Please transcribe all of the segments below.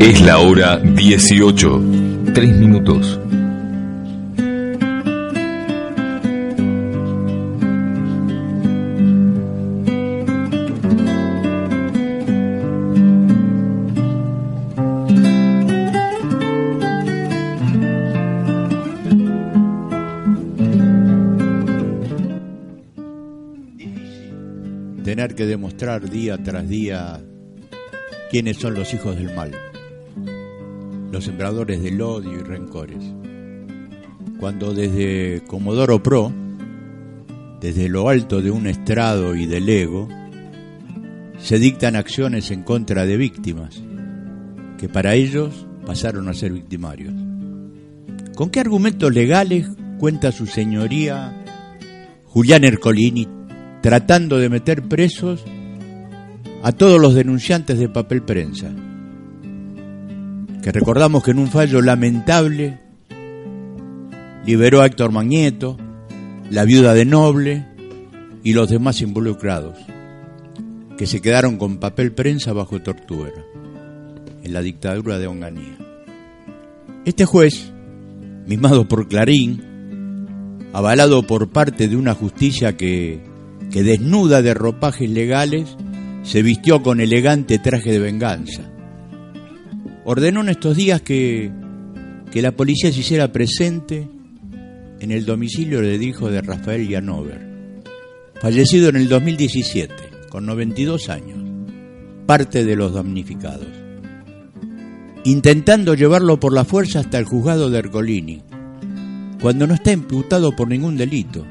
Es la hora 18. Tres minutos. Tener que demostrar día tras día quiénes son los hijos del mal los sembradores del odio y rencores. Cuando desde Comodoro Pro, desde lo alto de un estrado y del ego, se dictan acciones en contra de víctimas, que para ellos pasaron a ser victimarios. ¿Con qué argumentos legales cuenta su señoría Julián Ercolini tratando de meter presos a todos los denunciantes de papel prensa? que recordamos que en un fallo lamentable liberó a Héctor Magneto, la viuda de Noble y los demás involucrados, que se quedaron con papel prensa bajo tortura en la dictadura de Onganía. Este juez, mimado por Clarín, avalado por parte de una justicia que, que desnuda de ropajes legales, se vistió con elegante traje de venganza. Ordenó en estos días que, que la policía se hiciera presente en el domicilio del hijo de Rafael Yanover, fallecido en el 2017, con 92 años, parte de los damnificados, intentando llevarlo por la fuerza hasta el juzgado de Ercolini, cuando no está imputado por ningún delito,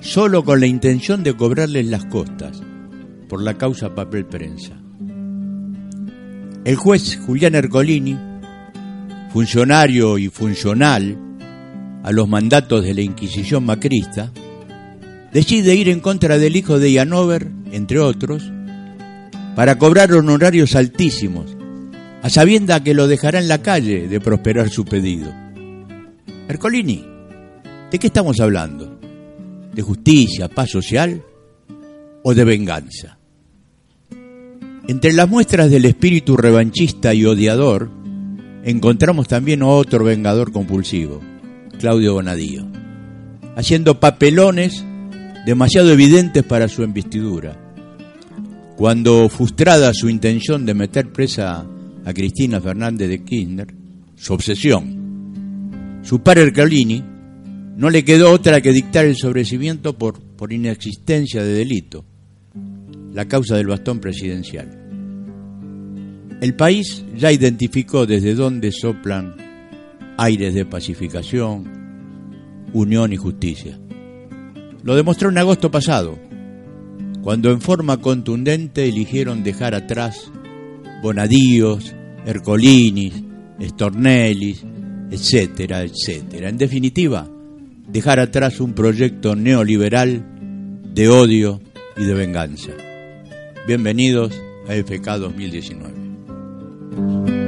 solo con la intención de cobrarles las costas por la causa papel prensa. El juez Julián Ercolini, funcionario y funcional a los mandatos de la Inquisición macrista, decide ir en contra del hijo de Yanover, entre otros, para cobrar honorarios altísimos, a sabienda que lo dejará en la calle de prosperar su pedido. Ercolini, ¿de qué estamos hablando? ¿De justicia, paz social o de venganza? Entre las muestras del espíritu revanchista y odiador, encontramos también otro vengador compulsivo, Claudio Bonadío, haciendo papelones demasiado evidentes para su investidura. Cuando, frustrada su intención de meter presa a Cristina Fernández de Kirchner, su obsesión, su padre Ercolini no le quedó otra que dictar el sobrecimiento por, por inexistencia de delito, la causa del bastón presidencial. El país ya identificó desde dónde soplan aires de pacificación, unión y justicia. Lo demostró en agosto pasado, cuando en forma contundente eligieron dejar atrás Bonadíos, Ercolinis, Stornellis, etcétera, etcétera. En definitiva, dejar atrás un proyecto neoliberal de odio y de venganza. Bienvenidos a FK 2019.